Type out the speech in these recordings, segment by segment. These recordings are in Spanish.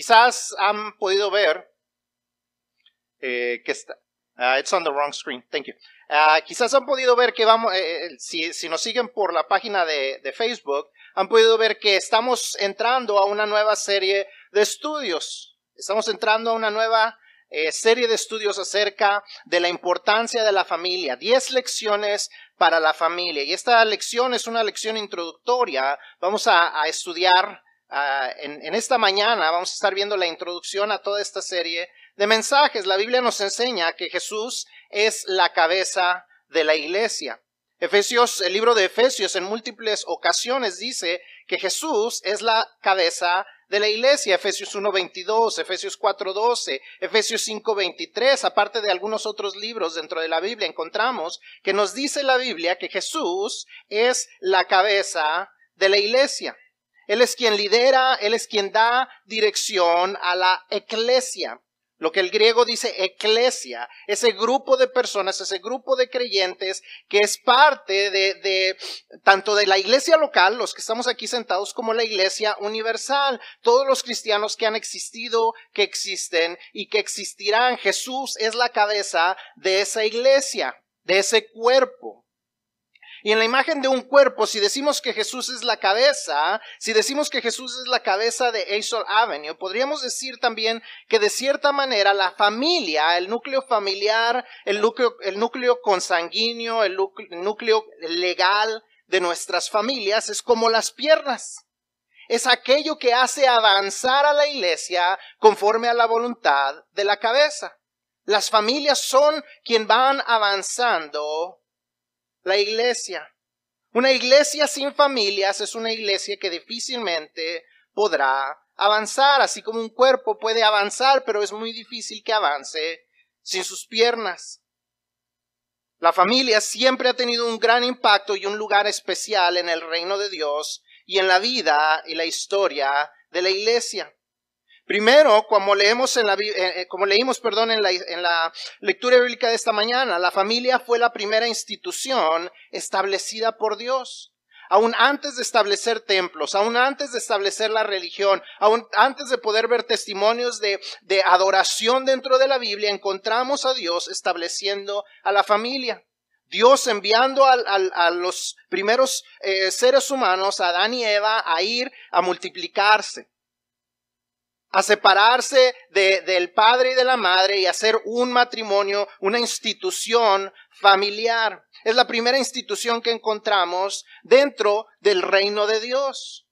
quizás han podido ver eh, que está. Uh, it's on the wrong screen. Thank you. Uh, quizás han podido ver que vamos, eh, eh, si, si, nos siguen por la página de, de, Facebook, han podido ver que estamos entrando a una nueva serie de estudios. Estamos entrando a una nueva eh, serie de estudios acerca de la importancia de la familia. Diez lecciones para la familia. Y esta lección es una lección introductoria. Vamos a, a estudiar uh, en, en esta mañana, vamos a estar viendo la introducción a toda esta serie de mensajes. La Biblia nos enseña que Jesús es la cabeza de la iglesia. Efesios, el libro de Efesios en múltiples ocasiones dice que Jesús es la cabeza de la iglesia. Efesios 1.22, Efesios 4.12, Efesios 5.23, aparte de algunos otros libros dentro de la Biblia, encontramos que nos dice la Biblia que Jesús es la cabeza de la iglesia. Él es quien lidera, Él es quien da dirección a la iglesia. Lo que el griego dice eclesia, ese grupo de personas, ese grupo de creyentes que es parte de, de, tanto de la iglesia local, los que estamos aquí sentados, como la iglesia universal. Todos los cristianos que han existido, que existen y que existirán. Jesús es la cabeza de esa iglesia, de ese cuerpo. Y en la imagen de un cuerpo, si decimos que Jesús es la cabeza, si decimos que Jesús es la cabeza de Azor Avenue, podríamos decir también que de cierta manera la familia, el núcleo familiar, el núcleo, el núcleo consanguíneo, el núcleo, legal de nuestras familias es como las piernas. Es aquello que hace avanzar a la iglesia conforme a la voluntad de la cabeza. Las familias son quien van avanzando la iglesia. Una iglesia sin familias es una iglesia que difícilmente podrá avanzar, así como un cuerpo puede avanzar, pero es muy difícil que avance sin sus piernas. La familia siempre ha tenido un gran impacto y un lugar especial en el reino de Dios y en la vida y la historia de la iglesia. Primero, como leemos en la, eh, eh, como leímos, perdón, en la, lectura bíblica de esta mañana, la familia fue la primera institución establecida por Dios. Aún antes de establecer templos, aún antes de establecer la religión, aún antes de poder ver testimonios de, de adoración dentro de la Biblia, encontramos a Dios estableciendo a la familia. Dios enviando a los primeros eh, seres humanos, a Adán y Eva, a ir a multiplicarse a separarse de, del padre y de la madre y hacer un matrimonio, una institución familiar. Es la primera institución que encontramos dentro del reino de Dios.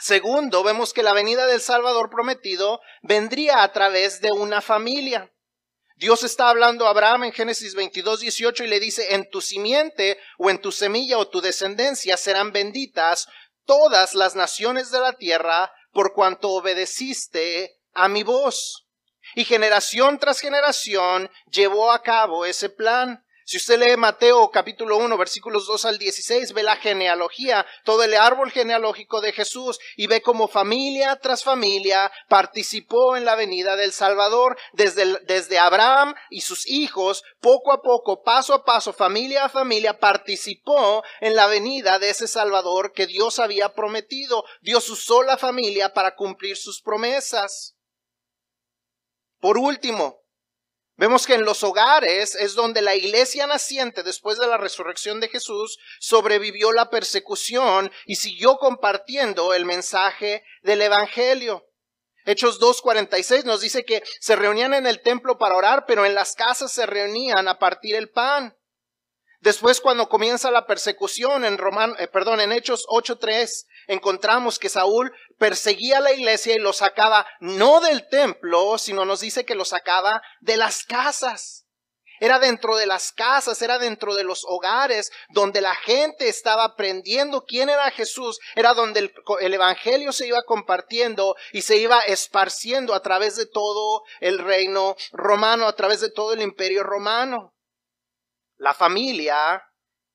Segundo, vemos que la venida del Salvador prometido vendría a través de una familia. Dios está hablando a Abraham en Génesis 22, 18 y le dice, en tu simiente o en tu semilla o tu descendencia serán benditas todas las naciones de la tierra por cuanto obedeciste a mi voz. Y generación tras generación llevó a cabo ese plan. Si usted lee Mateo capítulo 1 versículos 2 al 16, ve la genealogía, todo el árbol genealógico de Jesús y ve cómo familia tras familia participó en la venida del Salvador, desde, desde Abraham y sus hijos, poco a poco, paso a paso, familia a familia, participó en la venida de ese Salvador que Dios había prometido. Dios usó la familia para cumplir sus promesas. Por último, Vemos que en los hogares es donde la iglesia naciente después de la resurrección de Jesús sobrevivió la persecución y siguió compartiendo el mensaje del Evangelio. Hechos 2.46 nos dice que se reunían en el templo para orar, pero en las casas se reunían a partir el pan. Después, cuando comienza la persecución en Roman, eh, perdón, en Hechos 8.3, encontramos que Saúl perseguía a la iglesia y lo sacaba no del templo, sino nos dice que lo sacaba de las casas. Era dentro de las casas, era dentro de los hogares, donde la gente estaba aprendiendo quién era Jesús, era donde el, el, Evangelio se iba compartiendo y se iba esparciendo a través de todo el reino romano, a través de todo el imperio romano. La familia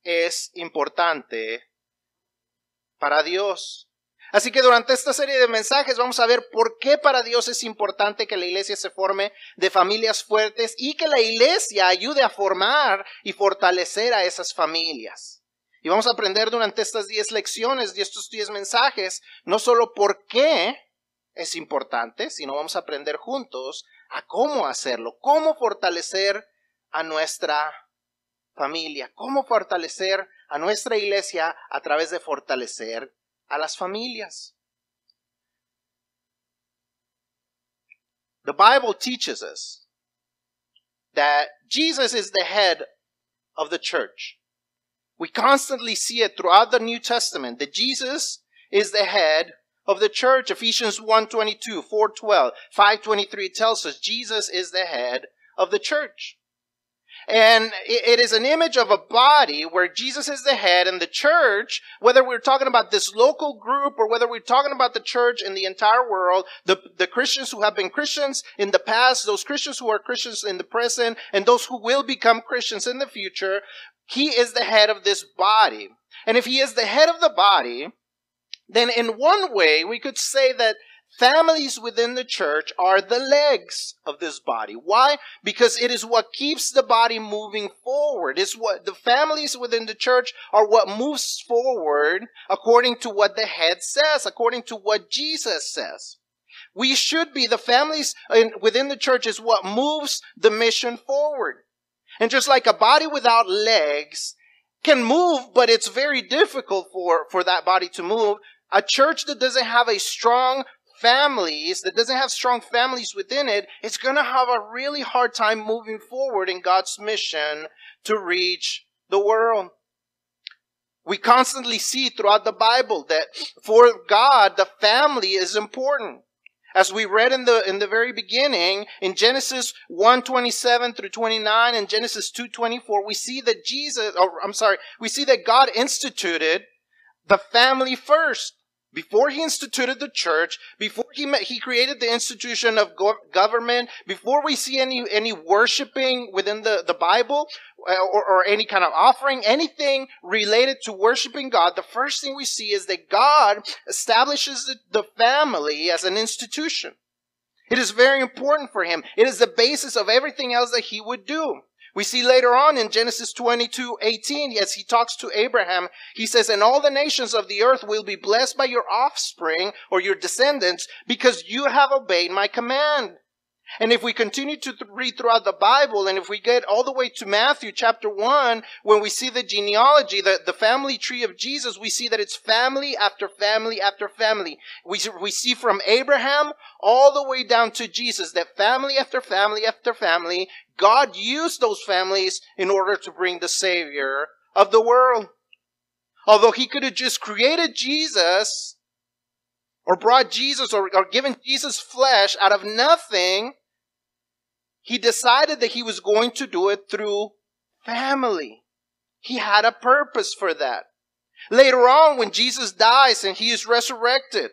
es importante para Dios. Así que durante esta serie de mensajes vamos a ver por qué para Dios es importante que la iglesia se forme de familias fuertes y que la iglesia ayude a formar y fortalecer a esas familias. Y vamos a aprender durante estas diez lecciones y estos diez mensajes, no solo por qué es importante, sino vamos a aprender juntos a cómo hacerlo, cómo fortalecer a nuestra familia, cómo fortalecer a nuestra iglesia a través de fortalecer a las familias. The Bible teaches us that Jesus is the head of the church. We constantly see it throughout the New Testament that Jesus is the head of the church. Ephesians 1:22, 4:12, 5:23 tells us Jesus is the head of the church. And it is an image of a body where Jesus is the head and the church, whether we're talking about this local group or whether we're talking about the church in the entire world, the, the Christians who have been Christians in the past, those Christians who are Christians in the present, and those who will become Christians in the future, he is the head of this body. And if he is the head of the body, then in one way we could say that families within the church are the legs of this body. Why? Because it is what keeps the body moving forward. It's what the families within the church are what moves forward according to what the head says, according to what Jesus says. We should be the families within the church is what moves the mission forward. And just like a body without legs can move, but it's very difficult for, for that body to move, a church that doesn't have a strong families, that doesn't have strong families within it, it's going to have a really hard time moving forward in God's mission to reach the world. We constantly see throughout the Bible that for God, the family is important. As we read in the, in the very beginning, in Genesis 127 through 29 and Genesis 224, we see that Jesus, or I'm sorry, we see that God instituted the family first. Before he instituted the church, before he met, he created the institution of go- government, before we see any, any worshiping within the, the Bible, uh, or, or any kind of offering, anything related to worshiping God, the first thing we see is that God establishes the, the family as an institution. It is very important for him. It is the basis of everything else that he would do. We see later on in Genesis 22, 18, as he talks to Abraham, he says, and all the nations of the earth will be blessed by your offspring or your descendants because you have obeyed my command. And if we continue to th- read throughout the Bible, and if we get all the way to Matthew chapter 1, when we see the genealogy, the, the family tree of Jesus, we see that it's family after family after family. We, we see from Abraham all the way down to Jesus that family after family after family, God used those families in order to bring the Savior of the world. Although He could have just created Jesus, or brought Jesus or, or given Jesus flesh out of nothing, he decided that he was going to do it through family. He had a purpose for that. Later on, when Jesus dies and he is resurrected,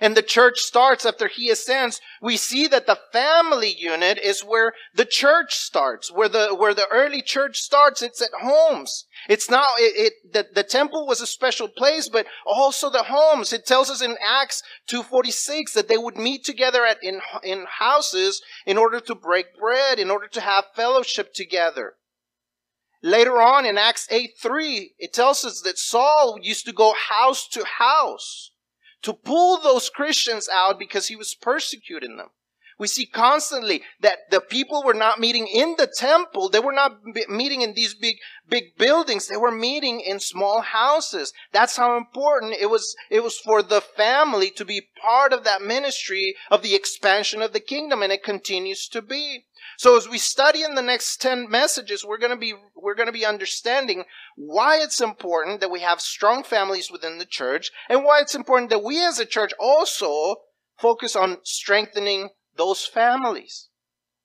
and the church starts after he ascends, we see that the family unit is where the church starts, where the, where the early church starts. It's at homes. It's not, it, it the, the temple was a special place, but also the homes. It tells us in Acts 2.46 that they would meet together at, in, in houses in order to break bread, in order to have fellowship together. Later on in Acts 8.3, it tells us that Saul used to go house to house to pull those Christians out because he was persecuting them. We see constantly that the people were not meeting in the temple. They were not meeting in these big, big buildings. They were meeting in small houses. That's how important it was. It was for the family to be part of that ministry of the expansion of the kingdom. And it continues to be. So as we study in the next 10 messages, we're going to be, we're going to be understanding why it's important that we have strong families within the church and why it's important that we as a church also focus on strengthening those families.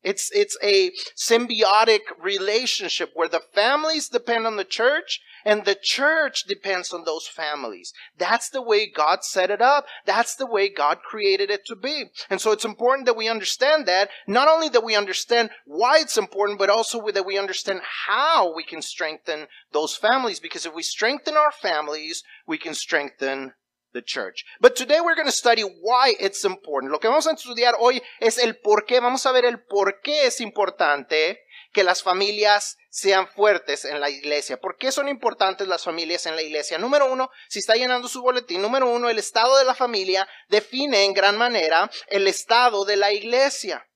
It's, it's a symbiotic relationship where the families depend on the church and the church depends on those families. That's the way God set it up. That's the way God created it to be. And so it's important that we understand that. Not only that we understand why it's important, but also that we understand how we can strengthen those families. Because if we strengthen our families, we can strengthen the church. But today we're going to study why it's important. Lo que vamos a estudiar hoy es el por qué. Vamos a ver el por qué es importante que las familias sean fuertes en la iglesia. ¿Por qué son importantes las familias en la iglesia? Número uno, si está llenando su boletín, número uno, el estado de la familia define en gran manera el estado de la iglesia.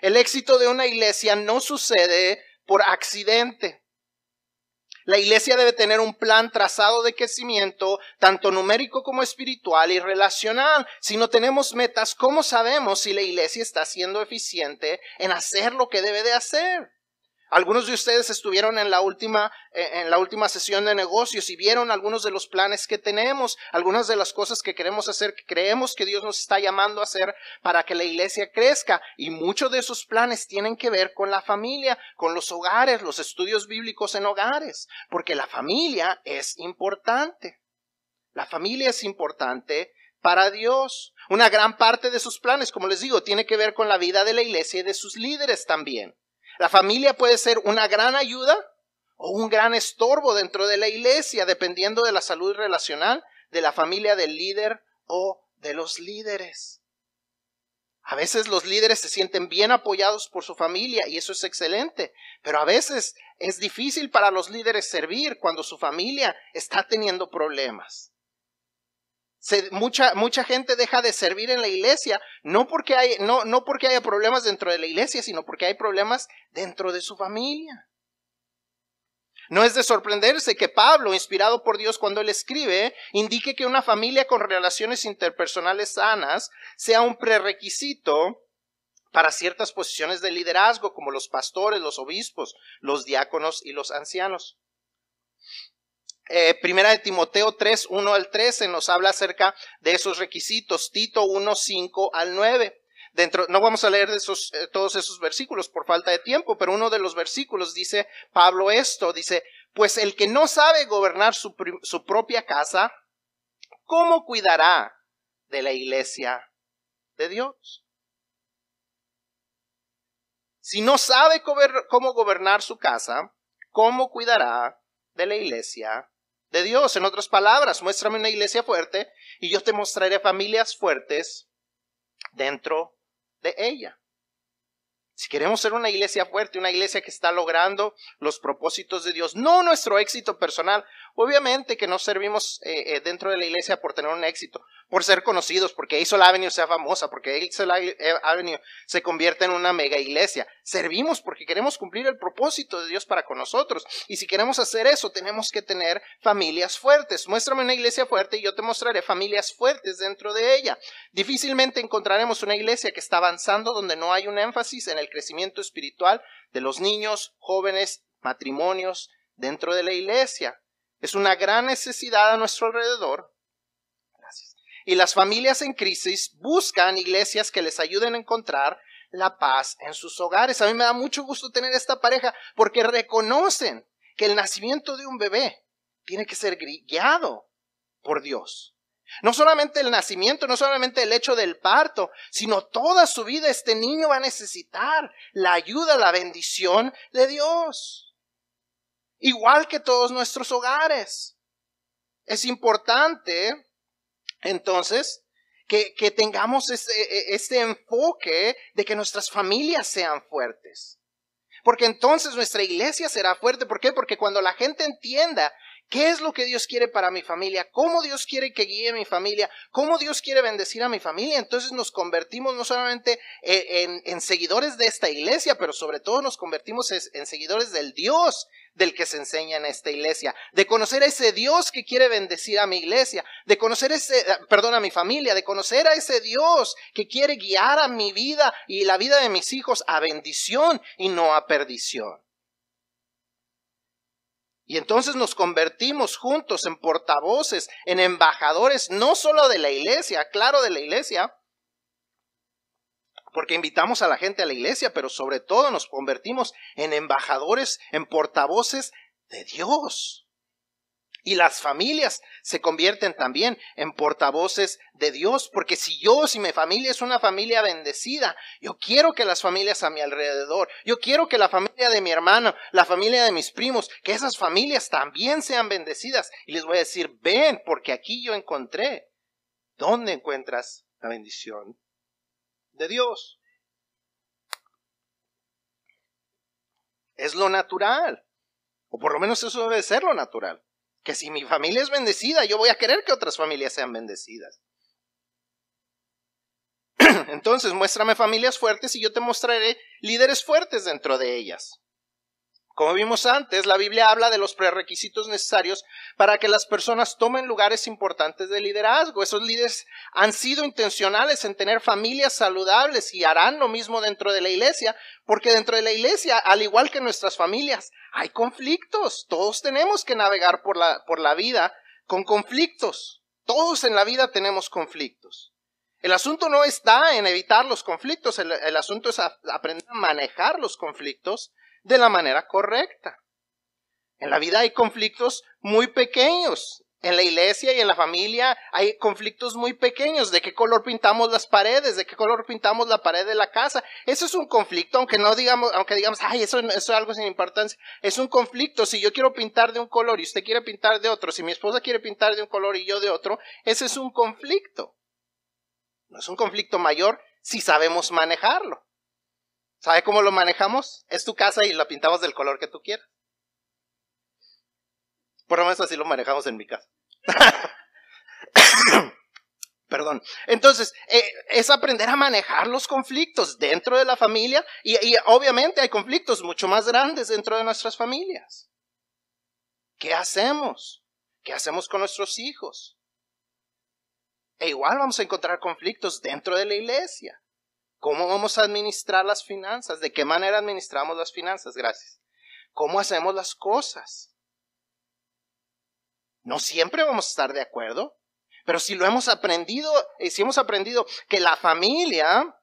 El éxito de una iglesia no sucede por accidente. La iglesia debe tener un plan trazado de crecimiento, tanto numérico como espiritual y relacional. Si no tenemos metas, ¿cómo sabemos si la iglesia está siendo eficiente en hacer lo que debe de hacer? Algunos de ustedes estuvieron en la última, eh, en la última sesión de negocios y vieron algunos de los planes que tenemos, algunas de las cosas que queremos hacer, que creemos que Dios nos está llamando a hacer para que la iglesia crezca. Y muchos de esos planes tienen que ver con la familia, con los hogares, los estudios bíblicos en hogares, porque la familia es importante. La familia es importante para Dios. Una gran parte de sus planes, como les digo, tiene que ver con la vida de la iglesia y de sus líderes también. La familia puede ser una gran ayuda o un gran estorbo dentro de la iglesia, dependiendo de la salud relacional de la familia del líder o de los líderes. A veces los líderes se sienten bien apoyados por su familia y eso es excelente, pero a veces es difícil para los líderes servir cuando su familia está teniendo problemas mucha, mucha gente deja de servir en la iglesia, no porque, hay, no, no porque haya problemas dentro de la iglesia, sino porque hay problemas dentro de su familia. No es de sorprenderse que Pablo, inspirado por Dios cuando él escribe, indique que una familia con relaciones interpersonales sanas sea un prerequisito para ciertas posiciones de liderazgo, como los pastores, los obispos, los diáconos y los ancianos. Eh, primera de Timoteo 3, 1 al 13 nos habla acerca de esos requisitos. Tito 1, 5 al 9. Dentro, no vamos a leer de esos, eh, todos esos versículos por falta de tiempo, pero uno de los versículos dice Pablo esto, dice, pues el que no sabe gobernar su, su propia casa, ¿cómo cuidará de la iglesia de Dios? Si no sabe cómo gobernar su casa, ¿cómo cuidará de la iglesia de Dios. En otras palabras, muéstrame una iglesia fuerte y yo te mostraré familias fuertes dentro de ella. Si queremos ser una iglesia fuerte, una iglesia que está logrando los propósitos de Dios, no nuestro éxito personal, obviamente que no servimos eh, eh, dentro de la iglesia por tener un éxito, por ser conocidos, porque Isol Avenue sea famosa, porque Isol Avenue se convierte en una mega iglesia. Servimos porque queremos cumplir el propósito de Dios para con nosotros. Y si queremos hacer eso, tenemos que tener familias fuertes. Muéstrame una iglesia fuerte y yo te mostraré familias fuertes dentro de ella. Difícilmente encontraremos una iglesia que está avanzando donde no hay un énfasis en el crecimiento espiritual de los niños, jóvenes, matrimonios dentro de la iglesia. Es una gran necesidad a nuestro alrededor y las familias en crisis buscan iglesias que les ayuden a encontrar la paz en sus hogares. A mí me da mucho gusto tener esta pareja porque reconocen que el nacimiento de un bebé tiene que ser guiado por Dios. No solamente el nacimiento, no solamente el hecho del parto, sino toda su vida este niño va a necesitar la ayuda, la bendición de Dios. Igual que todos nuestros hogares. Es importante entonces, que, que tengamos este, este enfoque de que nuestras familias sean fuertes. Porque entonces nuestra iglesia será fuerte. ¿Por qué? Porque cuando la gente entienda qué es lo que Dios quiere para mi familia, cómo Dios quiere que guíe mi familia, cómo Dios quiere bendecir a mi familia, entonces nos convertimos no solamente en, en seguidores de esta iglesia, pero sobre todo nos convertimos en seguidores del Dios del que se enseña en esta iglesia, de conocer a ese Dios que quiere bendecir a mi iglesia, de conocer ese, perdón, a mi familia, de conocer a ese Dios que quiere guiar a mi vida y la vida de mis hijos a bendición y no a perdición. Y entonces nos convertimos juntos en portavoces, en embajadores, no solo de la iglesia, claro de la iglesia, porque invitamos a la gente a la iglesia, pero sobre todo nos convertimos en embajadores, en portavoces de Dios. Y las familias se convierten también en portavoces de Dios, porque si yo, si mi familia es una familia bendecida, yo quiero que las familias a mi alrededor, yo quiero que la familia de mi hermano, la familia de mis primos, que esas familias también sean bendecidas. Y les voy a decir, ven, porque aquí yo encontré. ¿Dónde encuentras la bendición? de Dios. Es lo natural. O por lo menos eso debe ser lo natural. Que si mi familia es bendecida, yo voy a querer que otras familias sean bendecidas. Entonces, muéstrame familias fuertes y yo te mostraré líderes fuertes dentro de ellas. Como vimos antes, la Biblia habla de los prerequisitos necesarios para que las personas tomen lugares importantes de liderazgo. Esos líderes han sido intencionales en tener familias saludables y harán lo mismo dentro de la iglesia, porque dentro de la iglesia, al igual que nuestras familias, hay conflictos. Todos tenemos que navegar por la, por la vida con conflictos. Todos en la vida tenemos conflictos. El asunto no está en evitar los conflictos, el, asunto es aprender a manejar los conflictos de la manera correcta. En la vida hay conflictos muy pequeños. En la iglesia y en la familia hay conflictos muy pequeños. ¿De qué color pintamos las paredes? ¿De qué color pintamos la pared de la casa? Eso es un conflicto, aunque no digamos, aunque digamos, ay, eso, eso es algo sin importancia. Es un conflicto. Si yo quiero pintar de un color y usted quiere pintar de otro, si mi esposa quiere pintar de un color y yo de otro, ese es un conflicto. No es un conflicto mayor si sabemos manejarlo. ¿Sabe cómo lo manejamos? Es tu casa y la pintamos del color que tú quieras. Por lo menos así lo manejamos en mi casa. Perdón. Entonces, eh, es aprender a manejar los conflictos dentro de la familia y, y obviamente hay conflictos mucho más grandes dentro de nuestras familias. ¿Qué hacemos? ¿Qué hacemos con nuestros hijos? E igual vamos a encontrar conflictos dentro de la iglesia. ¿Cómo vamos a administrar las finanzas? ¿De qué manera administramos las finanzas? Gracias. ¿Cómo hacemos las cosas? No siempre vamos a estar de acuerdo, pero si lo hemos aprendido, eh, si hemos aprendido que la familia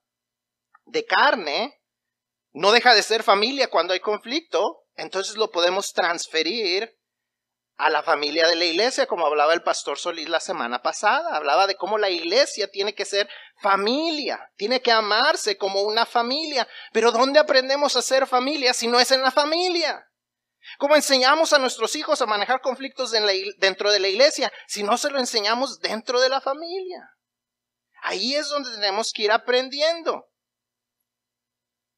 de carne no deja de ser familia cuando hay conflicto, entonces lo podemos transferir a la familia de la iglesia, como hablaba el pastor Solís la semana pasada. Hablaba de cómo la iglesia tiene que ser familia, tiene que amarse como una familia. Pero ¿dónde aprendemos a ser familia si no es en la familia? ¿Cómo enseñamos a nuestros hijos a manejar conflictos dentro de la iglesia si no se lo enseñamos dentro de la familia? Ahí es donde tenemos que ir aprendiendo.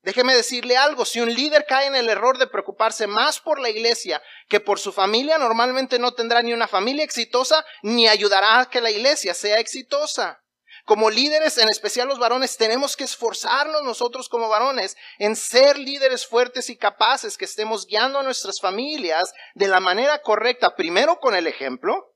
Déjeme decirle algo, si un líder cae en el error de preocuparse más por la iglesia que por su familia, normalmente no tendrá ni una familia exitosa ni ayudará a que la iglesia sea exitosa. Como líderes, en especial los varones, tenemos que esforzarnos nosotros como varones en ser líderes fuertes y capaces que estemos guiando a nuestras familias de la manera correcta, primero con el ejemplo,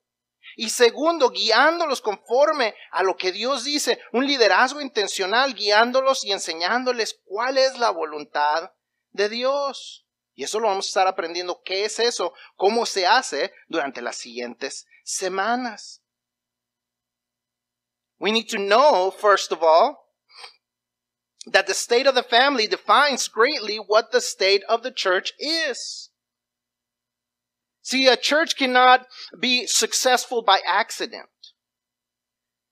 y segundo, guiándolos conforme a lo que Dios dice, un liderazgo intencional, guiándolos y enseñándoles cuál es la voluntad de Dios. Y eso lo vamos a estar aprendiendo qué es eso, cómo se hace durante las siguientes semanas. We need to know, first of all, that the state of the family defines greatly what the state of the church is. See, a church cannot be successful by accident.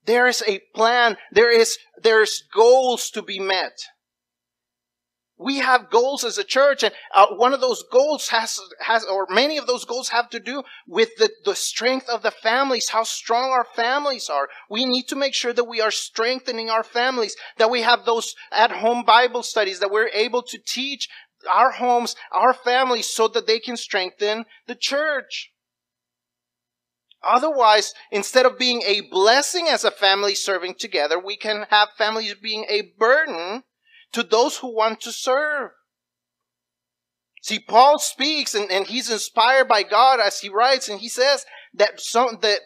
There is a plan. There is, there's goals to be met. We have goals as a church, and uh, one of those goals has, has, or many of those goals have to do with the, the strength of the families, how strong our families are. We need to make sure that we are strengthening our families, that we have those at home Bible studies, that we're able to teach our homes, our families, so that they can strengthen the church. Otherwise, instead of being a blessing as a family serving together, we can have families being a burden to those who want to serve. See, Paul speaks and, and he's inspired by God as he writes and he says that some, that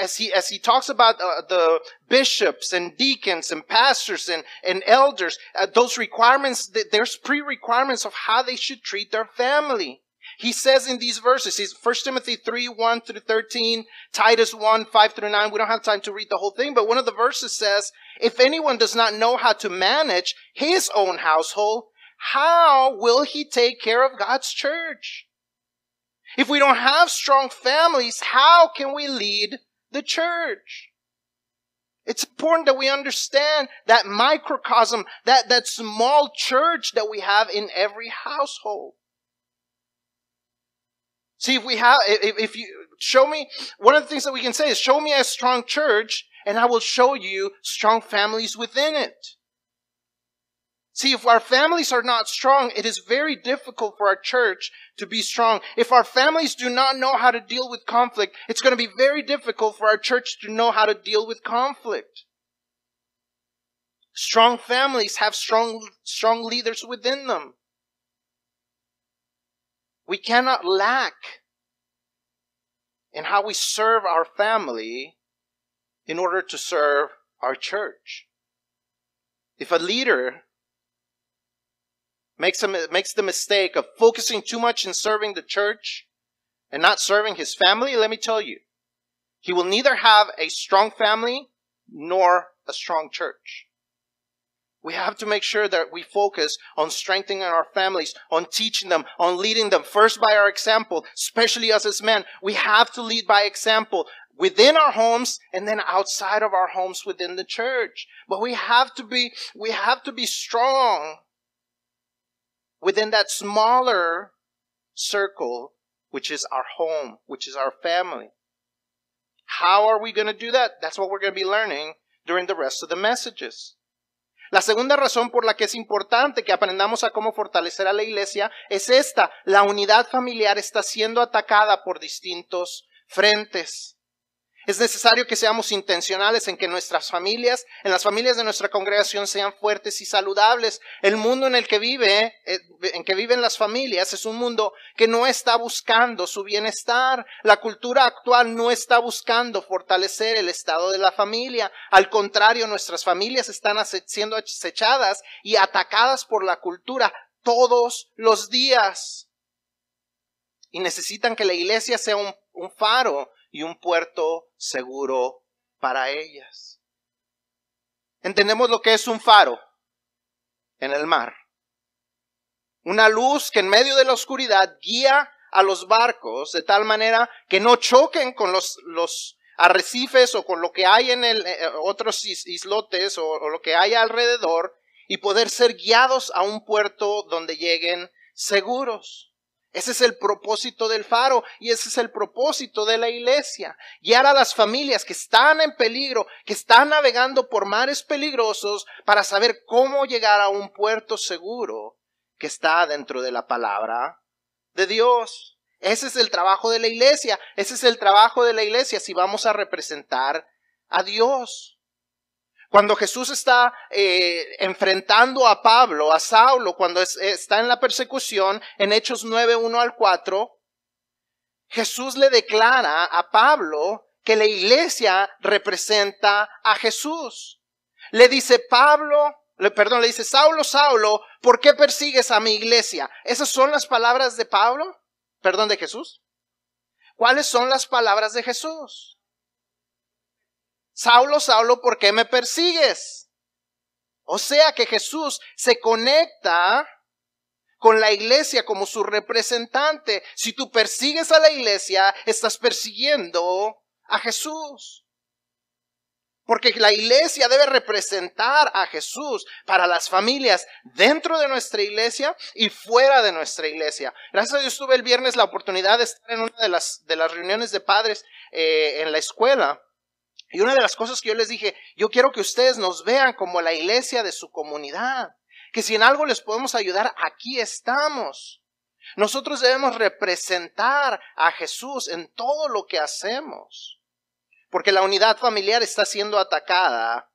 as he, as he talks about uh, the bishops and deacons and pastors and, and elders, uh, those requirements, there's pre-requirements of how they should treat their family. He says in these verses, he's 1 Timothy 3, 1 through 13, Titus 1, 5 through 9. We don't have time to read the whole thing, but one of the verses says, if anyone does not know how to manage his own household, how will he take care of God's church? If we don't have strong families, how can we lead the church? It's important that we understand that microcosm, that, that small church that we have in every household. See, if we have, if, if you show me, one of the things that we can say is show me a strong church and I will show you strong families within it. See, if our families are not strong, it is very difficult for our church to be strong. If our families do not know how to deal with conflict, it's going to be very difficult for our church to know how to deal with conflict. Strong families have strong, strong leaders within them. We cannot lack in how we serve our family in order to serve our church. If a leader makes, a, makes the mistake of focusing too much in serving the church and not serving his family, let me tell you, he will neither have a strong family nor a strong church. We have to make sure that we focus on strengthening our families, on teaching them, on leading them first by our example, especially us as men. We have to lead by example within our homes and then outside of our homes within the church. But we have to be, we have to be strong within that smaller circle, which is our home, which is our family. How are we going to do that? That's what we're going to be learning during the rest of the messages. La segunda razón por la que es importante que aprendamos a cómo fortalecer a la iglesia es esta. La unidad familiar está siendo atacada por distintos frentes. Es necesario que seamos intencionales en que nuestras familias, en las familias de nuestra congregación sean fuertes y saludables. El mundo en el que vive, eh, en que viven las familias, es un mundo que no está buscando su bienestar. La cultura actual no está buscando fortalecer el estado de la familia. Al contrario, nuestras familias están siendo acechadas y atacadas por la cultura todos los días. Y necesitan que la iglesia sea un, un faro y un puerto seguro para ellas. Entendemos lo que es un faro en el mar. Una luz que en medio de la oscuridad guía a los barcos de tal manera que no choquen con los, arrecifes o con lo que hay en el, eh, otros islotes o lo que hay alrededor y poder ser guiados a un puerto donde lleguen seguros. Ese es el propósito del faro y ese es el propósito de la iglesia. Guiar a las familias que están en peligro, que están navegando por mares peligrosos para saber cómo llegar a un puerto seguro que está dentro de la palabra de Dios. Ese es el trabajo de la iglesia. Ese es el trabajo de la iglesia si vamos a representar a Dios. Cuando Jesús está eh, enfrentando a Pablo, a Saulo, cuando está en la persecución, en Hechos 9, 1 al 4, Jesús le declara a Pablo que la iglesia representa a Jesús. Le dice Pablo, perdón, le dice Saulo, Saulo, ¿por qué persigues a mi iglesia? ¿Esas son las palabras de Pablo? Perdón, de Jesús. ¿Cuáles son las palabras de Jesús? Saulo, Saulo, ¿por qué me persigues? O sea que Jesús se conecta con la iglesia como su representante. Si tú persigues a la iglesia, estás persiguiendo a Jesús. Porque la iglesia debe representar a Jesús para las familias dentro de nuestra iglesia y fuera de nuestra iglesia. Gracias a Dios tuve el viernes la oportunidad de estar en una de las, de las reuniones de padres eh, en la escuela. Y una de las cosas que yo les dije, yo quiero que ustedes nos vean como la iglesia de su comunidad, que si en algo les podemos ayudar, aquí estamos. Nosotros debemos representar a Jesús en todo lo que hacemos, porque la unidad familiar está siendo atacada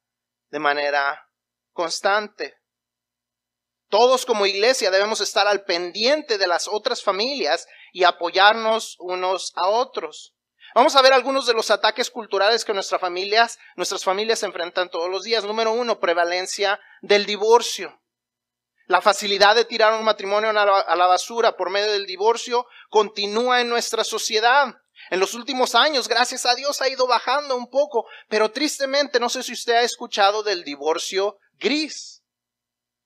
de manera constante. Todos como iglesia debemos estar al pendiente de las otras familias y apoyarnos unos a otros. Vamos a ver algunos de los ataques culturales que nuestras familias, nuestras familias enfrentan todos los días. Número uno, prevalencia del divorcio. La facilidad de tirar un matrimonio a la basura por medio del divorcio continúa en nuestra sociedad. En los últimos años, gracias a Dios, ha ido bajando un poco, pero tristemente no sé si usted ha escuchado del divorcio gris.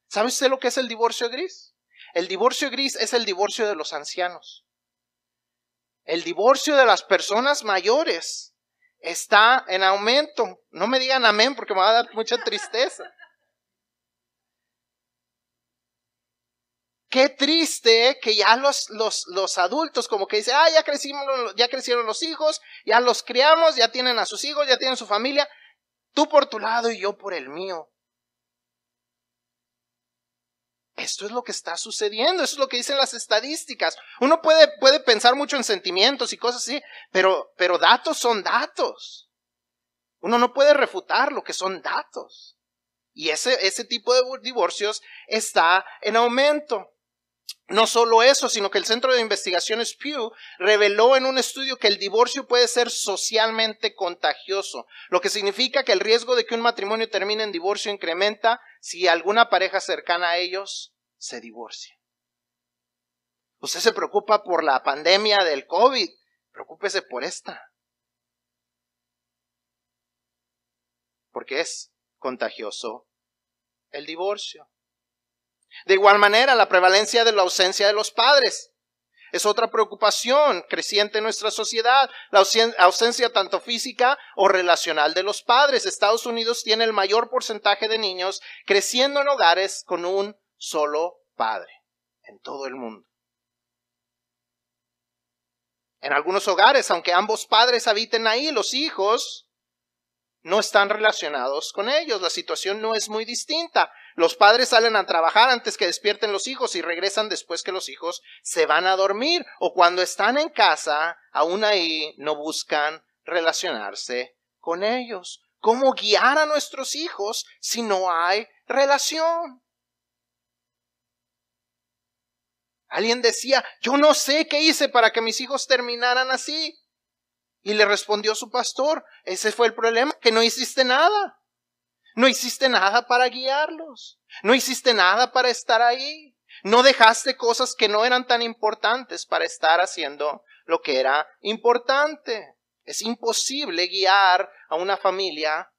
¿Sabe usted lo que es el divorcio gris? El divorcio gris es el divorcio de los ancianos. El divorcio de las personas mayores está en aumento. No me digan amén porque me va a dar mucha tristeza. Qué triste que ya los, los, los adultos como que dicen, ah, ya crecimos, ya crecieron los hijos, ya los criamos, ya tienen a sus hijos, ya tienen su familia, tú por tu lado y yo por el mío. Esto es lo que está sucediendo, eso es lo que dicen las estadísticas. Uno puede, puede pensar mucho en sentimientos y cosas así, pero, pero datos son datos. Uno no puede refutar lo que son datos. Y ese, ese tipo de divorcios está en aumento. No solo eso, sino que el Centro de Investigaciones Pew reveló en un estudio que el divorcio puede ser socialmente contagioso, lo que significa que el riesgo de que un matrimonio termine en divorcio incrementa si alguna pareja cercana a ellos se divorcia. Usted se preocupa por la pandemia del COVID, preocúpese por esta. Porque es contagioso el divorcio. De igual manera, la prevalencia de la ausencia de los padres es otra preocupación creciente en nuestra sociedad, la ausencia tanto física o relacional de los padres. Estados Unidos tiene el mayor porcentaje de niños creciendo en hogares con un solo padre en todo el mundo. En algunos hogares, aunque ambos padres habiten ahí, los hijos no están relacionados con ellos. La situación no es muy distinta. Los padres salen a trabajar antes que despierten los hijos y regresan después que los hijos se van a dormir o cuando están en casa, aún ahí no buscan relacionarse con ellos. ¿Cómo guiar a nuestros hijos si no hay relación? Alguien decía, yo no sé qué hice para que mis hijos terminaran así. Y le respondió su pastor, ese fue el problema, que no hiciste nada. No hiciste nada para guiarlos. No hiciste nada para estar ahí. No dejaste cosas que no eran tan importantes para estar haciendo lo que era importante. Es imposible guiar a una familia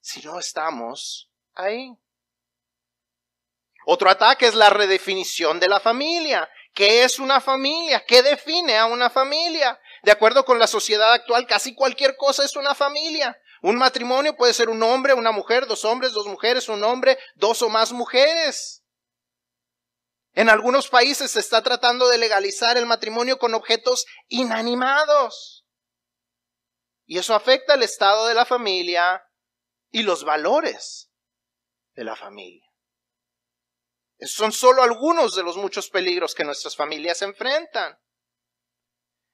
si no estamos ahí. Otro ataque es la redefinición de la familia. ¿Qué es una familia? ¿Qué define a una familia? De acuerdo con la sociedad actual, casi cualquier cosa es una familia. Un matrimonio puede ser un hombre, una mujer, dos hombres, dos mujeres, un hombre, dos o más mujeres. En algunos países se está tratando de legalizar el matrimonio con objetos inanimados. Y eso afecta el estado de la familia y los valores de la familia. Esos son solo algunos de los muchos peligros que nuestras familias enfrentan.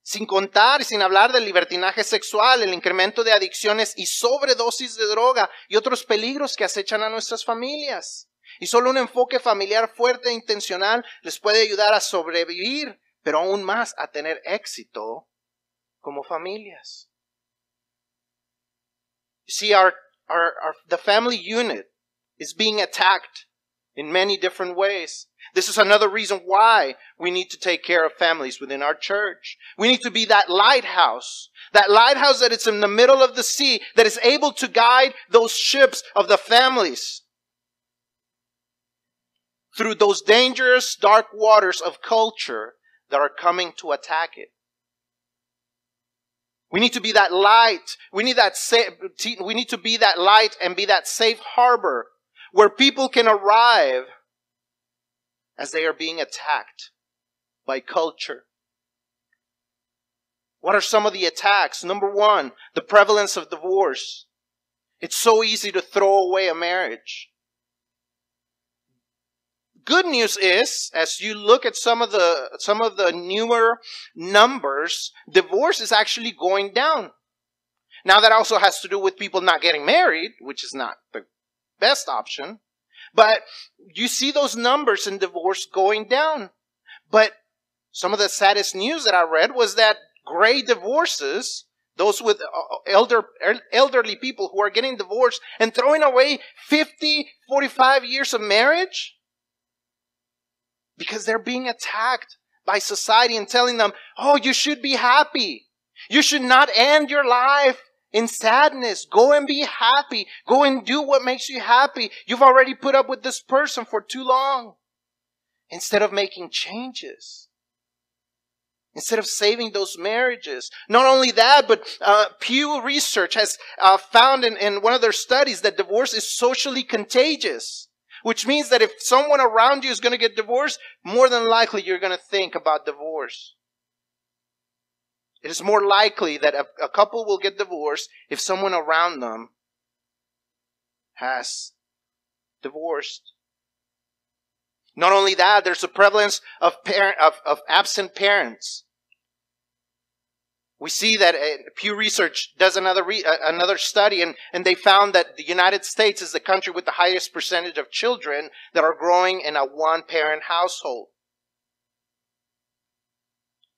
Sin contar y sin hablar del libertinaje sexual, el incremento de adicciones y sobredosis de droga y otros peligros que acechan a nuestras familias. Y solo un enfoque familiar fuerte e intencional les puede ayudar a sobrevivir, pero aún más a tener éxito como familias. see, our, our, our, the family unit is being attacked in many different ways. This is another reason why we need to take care of families within our church. We need to be that lighthouse, that lighthouse that is in the middle of the sea, that is able to guide those ships of the families through those dangerous dark waters of culture that are coming to attack it. We need to be that light. We need that sa- we need to be that light and be that safe harbor where people can arrive as they are being attacked by culture. What are some of the attacks? Number one, the prevalence of divorce. It's so easy to throw away a marriage. Good news is, as you look at some of the, some of the newer numbers, divorce is actually going down. Now that also has to do with people not getting married, which is not the best option. But you see those numbers in divorce going down. But some of the saddest news that I read was that gray divorces, those with uh, uh, elder, elderly people who are getting divorced and throwing away 50, 45 years of marriage because they're being attacked by society and telling them, oh, you should be happy. You should not end your life in sadness. Go and be happy. Go and do what makes you happy. You've already put up with this person for too long. Instead of making changes. Instead of saving those marriages. Not only that, but uh, Pew Research has uh, found in, in one of their studies that divorce is socially contagious. Which means that if someone around you is going to get divorced, more than likely you're going to think about divorce. It is more likely that a, a couple will get divorced if someone around them has divorced. Not only that, there's a prevalence of, parent, of, of absent parents. We see that uh, Pew Research does another re, uh, another study, and, and they found that the United States is the country with the highest percentage of children that are growing in a one-parent household.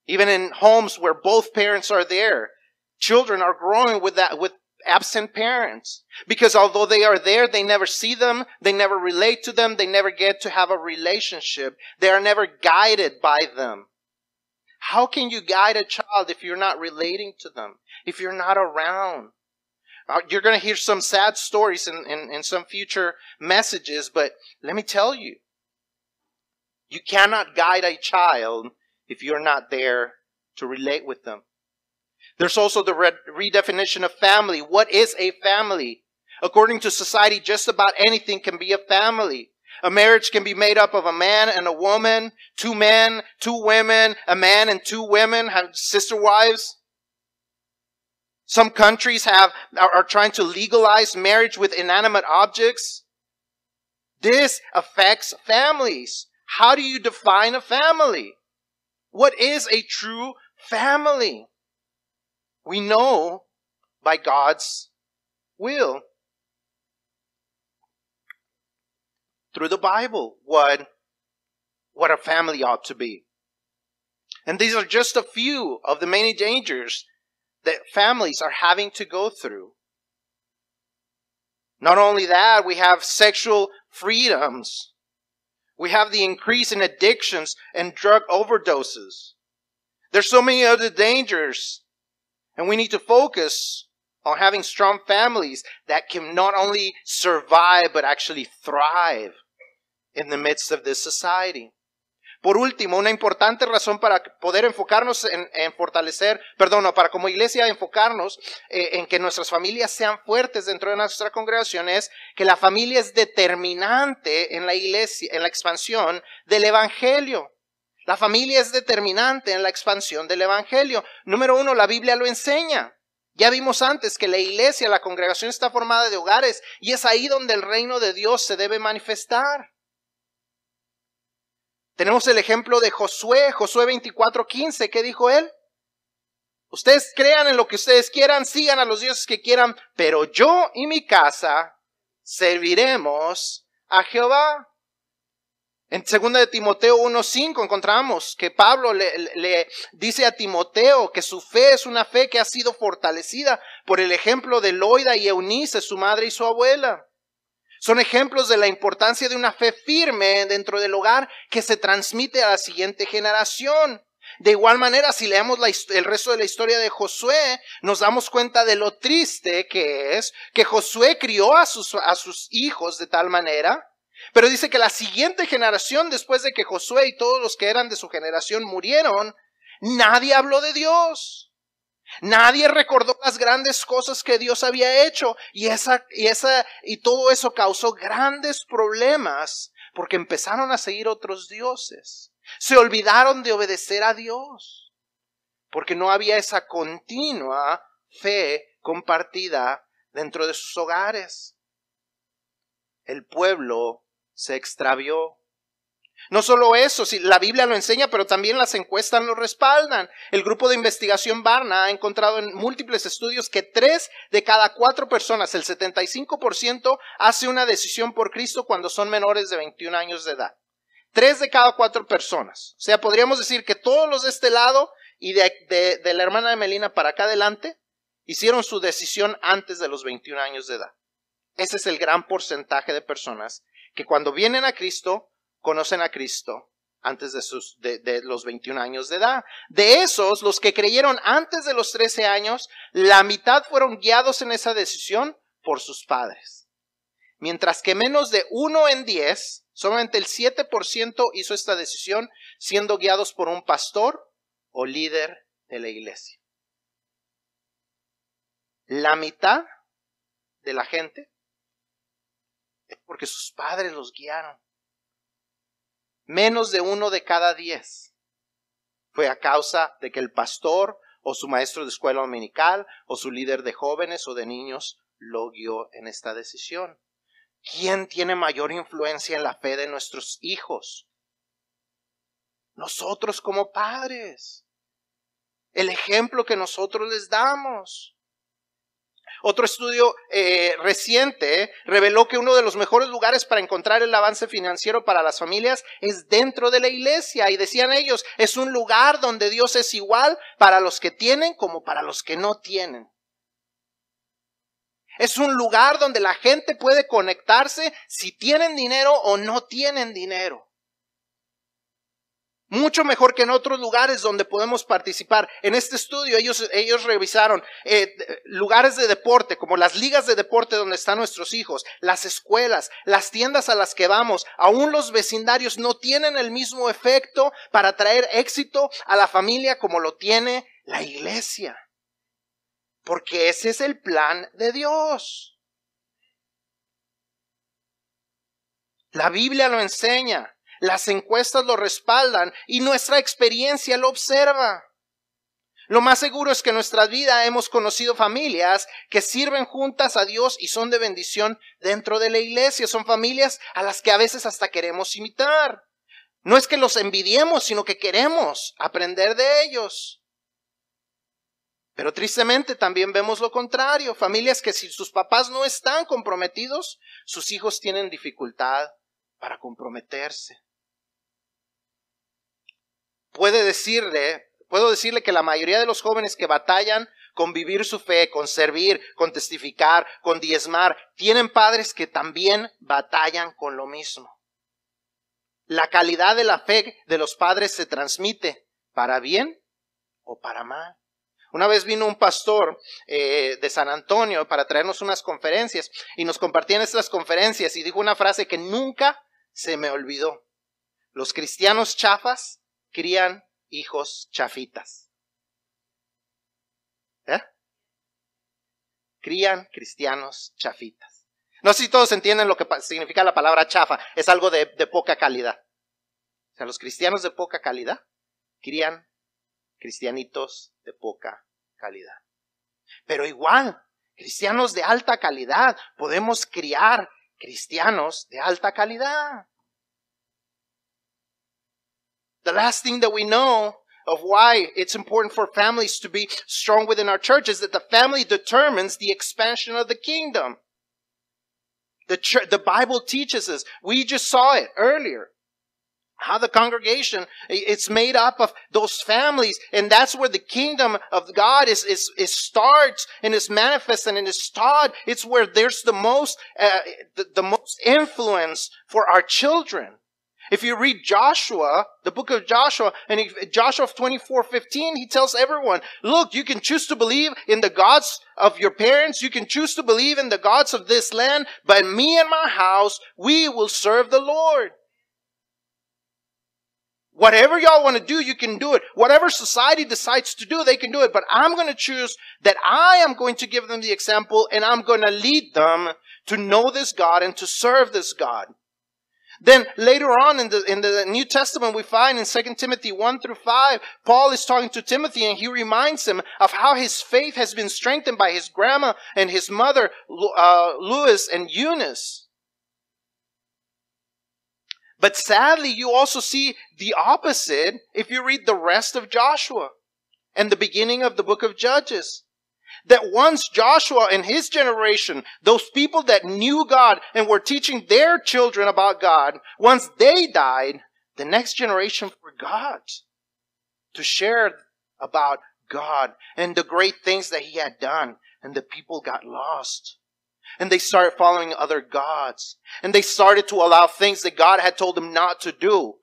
Even in homes where both parents are there, children are growing with that with absent parents. Because although they are there, they never see them, they never relate to them, they never get to have a relationship. They are never guided by them. How can you guide a child if you're not relating to them? If you're not around? Uh, you're going to hear some sad stories in, in, in some future messages, but let me tell you, you cannot guide a child if you're not there to relate with them. There's also the redefinition of family. What is a family? According to society, just about anything can be a family. A marriage can be made up of a man and a woman, two men, two women, a man and two women, have sister wives. Some countries have, are, are trying to legalize marriage with inanimate objects. This affects families. How do you define a family? What is a true family? We know by God's will. Through the Bible, what, what a family ought to be. And these are just a few of the many dangers that families are having to go through. Not only that, we have sexual freedoms. We have the increase in addictions and drug overdoses. There's so many other dangers and we need to focus on having strong families that can not only survive, but actually thrive in the midst of this society. Por último, una importante razón para poder enfocarnos en, fortalecer, perdón, para como iglesia enfocarnos eh, en que nuestras familias sean fuertes dentro de nuestra congregación es que la familia es determinante en la iglesia, en la expansión del evangelio. La familia es determinante en la expansión del Evangelio. Número uno, la Biblia lo enseña. Ya vimos antes que la iglesia, la congregación está formada de hogares y es ahí donde el reino de Dios se debe manifestar. Tenemos el ejemplo de Josué, Josué 24:15, ¿qué dijo él? Ustedes crean en lo que ustedes quieran, sigan a los dioses que quieran, pero yo y mi casa serviremos a Jehová. En 2 de Timoteo 1.5 encontramos que Pablo le, le, dice a Timoteo que su fe es una fe que ha sido fortalecida por el ejemplo de Loida y Eunice, su madre y su abuela. Son ejemplos de la importancia de una fe firme dentro del hogar que se transmite a la siguiente generación. De igual manera, si leemos el resto de la historia de Josué, nos damos cuenta de lo triste que es que Josué crió a sus hijos de tal manera pero dice que la siguiente generación, después de que Josué y todos los que eran de su generación murieron, nadie habló de Dios. Nadie recordó las grandes cosas que Dios había hecho y esa y esa y todo eso causó grandes problemas porque empezaron a seguir otros dioses. Se olvidaron de obedecer a Dios porque no había esa continua fe compartida dentro de sus hogares. El pueblo se extravió. No solo eso, si la Biblia lo enseña, pero también las encuestas lo respaldan. El grupo de investigación Barna ha encontrado en múltiples estudios que tres de cada cuatro personas, el 75%, hace una decisión por Cristo cuando son menores de 21 años de edad. Tres de cada cuatro personas. O sea, podríamos decir que todos los de este lado y de, de la hermana de Melina para acá adelante hicieron su decisión antes de los 21 años de edad. Ese es el gran porcentaje de personas que cuando vienen a Cristo, conocen a Cristo antes de, sus, de, los 21 años de edad. De esos, los que creyeron antes de los 13 años, la mitad fueron guiados en esa decisión por sus padres. Mientras que menos de uno en diez, solamente el 7% hizo esta decisión siendo guiados por un pastor o líder de la iglesia. La mitad de la gente es porque sus padres los guiaron. Menos de uno de cada diez fue a causa de que el pastor o su maestro de escuela dominical o su líder de jóvenes o de niños lo guió en esta decisión. ¿quién tiene mayor influencia en la fe de nuestros hijos? Nosotros como padres. El ejemplo que nosotros les damos. Otro estudio eh, reciente reveló que uno de los mejores lugares para encontrar el avance financiero para las familias es dentro de la iglesia. Y decían ellos, es un lugar donde Dios es igual para los que tienen como para los que no tienen. Es un lugar donde la gente puede conectarse si tienen dinero o no tienen dinero. Mucho mejor que en otros lugares donde podemos participar. En este estudio ellos, revisaron eh, lugares de deporte, como las ligas de deporte donde están nuestros hijos, las escuelas, las tiendas a las que vamos. Aún los vecindarios no tienen el mismo efecto para traer éxito a la familia como lo tiene la iglesia. Porque ese es el plan de Dios. La Biblia lo enseña. Las encuestas lo respaldan y nuestra experiencia lo observa. Lo más seguro es que en nuestra vida hemos conocido familias que sirven juntas a Dios y son de bendición dentro de la iglesia. Son familias a las que a veces hasta queremos imitar. No es que los envidiemos, sino que queremos aprender de ellos. Pero tristemente también vemos lo contrario, familias que si sus papás no están comprometidos, sus hijos tienen dificultad para comprometerse puede decirle, puedo decirle que la mayoría de los jóvenes que batallan con vivir su fe, con servir, con testificar, con diezmar, tienen padres que también batallan con lo mismo. La calidad de la fe de los padres se transmite para bien o para mal. Una vez vino un pastor eh, de San Antonio para traernos unas conferencias y nos compartía en estas conferencias y dijo una frase que nunca se me olvidó. Los cristianos chafas crían hijos chafitas. ¿Eh? Crían cristianos chafitas. No sé si todos entienden lo que significa la palabra chafa. Es algo de, de poca calidad. O sea, los cristianos de poca calidad crían cristianitos de poca calidad. Pero igual, cristianos de alta calidad, podemos criar cristianos de alta calidad. The last thing that we know of why it's important for families to be strong within our church is that the family determines the expansion of the kingdom. The, the Bible teaches us. We just saw it earlier. How the congregation, it's made up of those families, and that's where the kingdom of God is, is, is starts and is manifest and is taught. It's where there's the most, uh, the, the most influence for our children. If you read Joshua, the book of Joshua, and Joshua 24, 15, he tells everyone, look, you can choose to believe in the gods of your parents. You can choose to believe in the gods of this land, but me and my house, we will serve the Lord. Whatever y'all want to do, you can do it. Whatever society decides to do, they can do it. But I'm going to choose that I am going to give them the example and I'm going to lead them to know this God and to serve this God. Then later on in the, in the New Testament, we find in 2 Timothy 1 through 5, Paul is talking to Timothy and he reminds him of how his faith has been strengthened by his grandma and his mother, uh, Louis and Eunice. But sadly, you also see the opposite if you read the rest of Joshua and the beginning of the book of Judges that once Joshua and his generation, those people that knew God and were teaching their children about God, once they died, the next generation forgot to share about God and the great things that he had done. And the people got lost. And they started following other gods. And they started to allow things that God had told them not to do.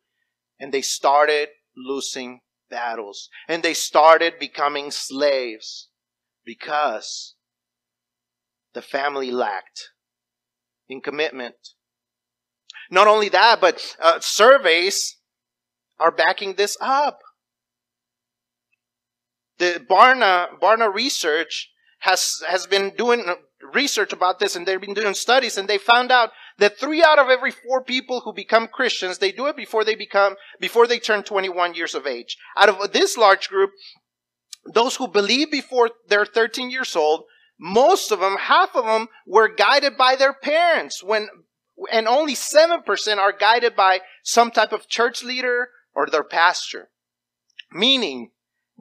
And they started losing battles. And they started becoming slaves because the family lacked in commitment. Not only that, but uh, surveys are backing this up. The Barna Barna Research has has been doing research about this, and they've been doing studies, and they found out that three out of every four people who become Christians, they do it before they become before they turn 21 years of age. Out of this large group, those who believe before they're 13 years old, most of them, half of them, were guided by their parents when and only 7% are guided by some type of church leader or their pastor. Meaning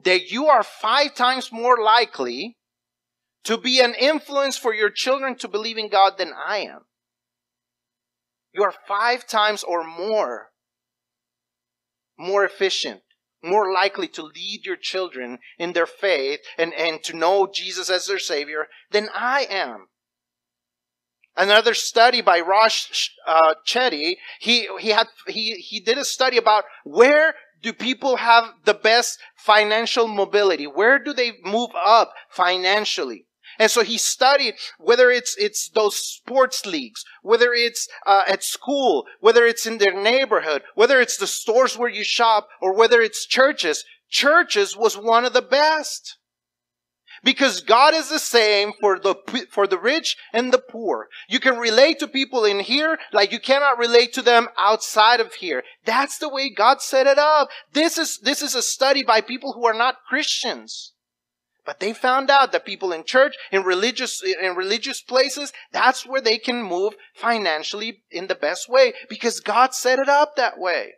that you are five times more likely to be an influence for your children to believe in God than I am. You are five times or more more efficient, more likely to lead your children in their faith and, and to know Jesus as their Savior than I am. Another study by Rosh uh, Chetty, he, he, had, he, he did a study about where do people have the best financial mobility? Where do they move up financially? And so he studied whether it's, it's those sports leagues, whether it's uh, at school, whether it's in their neighborhood, whether it's the stores where you shop, or whether it's churches. Churches was one of the best. Because God is the same for the, for the rich and the poor. You can relate to people in here like you cannot relate to them outside of here. That's the way God set it up. This is, this is a study by people who are not Christians. But they found out that people in church, in religious, in religious places, that's where they can move financially in the best way because God set it up that way.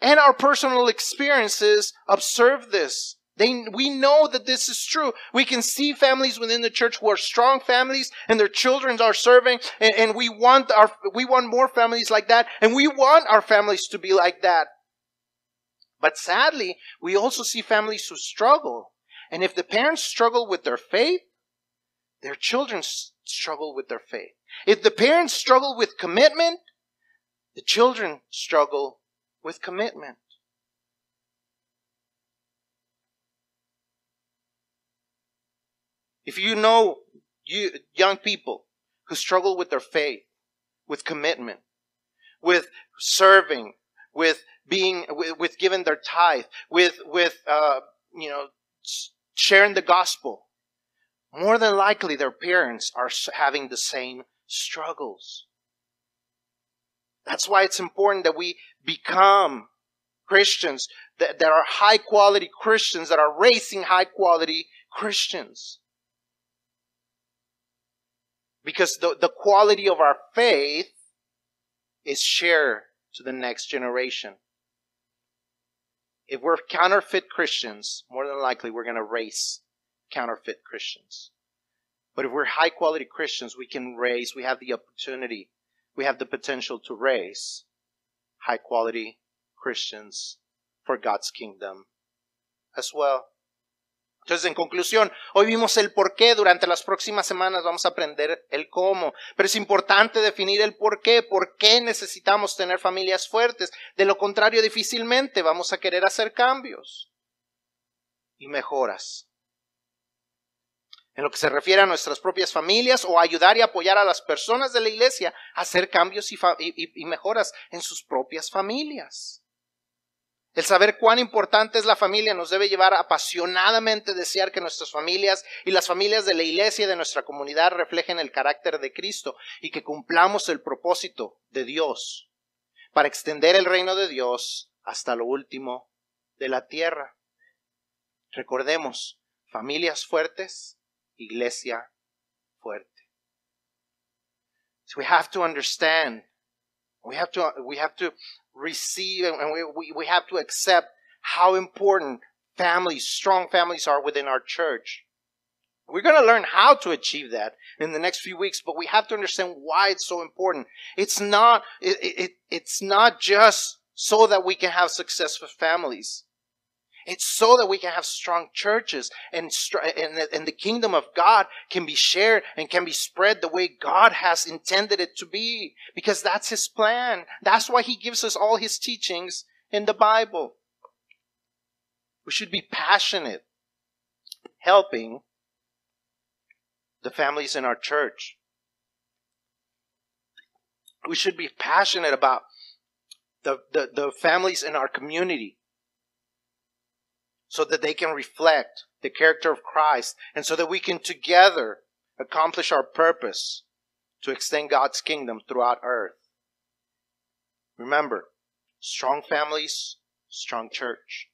And our personal experiences observe this. They, we know that this is true. We can see families within the church who are strong families and their children are serving and, and we want our, we want more families like that and we want our families to be like that. But sadly, we also see families who struggle. And if the parents struggle with their faith, their children struggle with their faith. If the parents struggle with commitment, the children struggle with commitment. If you know you, young people who struggle with their faith, with commitment, with serving, with being with, with giving their tithe, with with uh, you know sharing the gospel. More than likely, their parents are having the same struggles. That's why it's important that we become Christians that, that are high quality Christians, that are raising high quality Christians. Because the, the quality of our faith is shared to the next generation. If we're counterfeit Christians, more than likely we're going to raise counterfeit Christians. But if we're high quality Christians, we can raise, we have the opportunity, we have the potential to raise high quality Christians for God's kingdom as well. Entonces, en conclusión, hoy vimos el por qué, durante las próximas semanas vamos a aprender el cómo, pero es importante definir el por qué, por qué necesitamos tener familias fuertes, de lo contrario difícilmente vamos a querer hacer cambios y mejoras. En lo que se refiere a nuestras propias familias o ayudar y apoyar a las personas de la iglesia a hacer cambios y, y mejoras en sus propias familias. El saber cuán importante es la familia nos debe llevar a apasionadamente desear que nuestras familias y las familias de la iglesia y de nuestra comunidad reflejen el carácter de Cristo y que cumplamos el propósito de Dios para extender el reino de Dios hasta lo último de la tierra. Recordemos, familias fuertes, iglesia fuerte. We have to understand, we have to, we have to receive and we, we, we have to accept how important families, strong families are within our church. We're going to learn how to achieve that in the next few weeks, but we have to understand why it's so important. It's not, it, it, it's not just so that we can have successful families. It's so that we can have strong churches and, and, and the kingdom of God can be shared and can be spread the way God has intended it to be. Because that's His plan. That's why He gives us all His teachings in the Bible. We should be passionate helping the families in our church. We should be passionate about the, the, the families in our community so that they can reflect the character of Christ and so that we can together accomplish our purpose to extend God's kingdom throughout earth. Remember, strong families, strong church.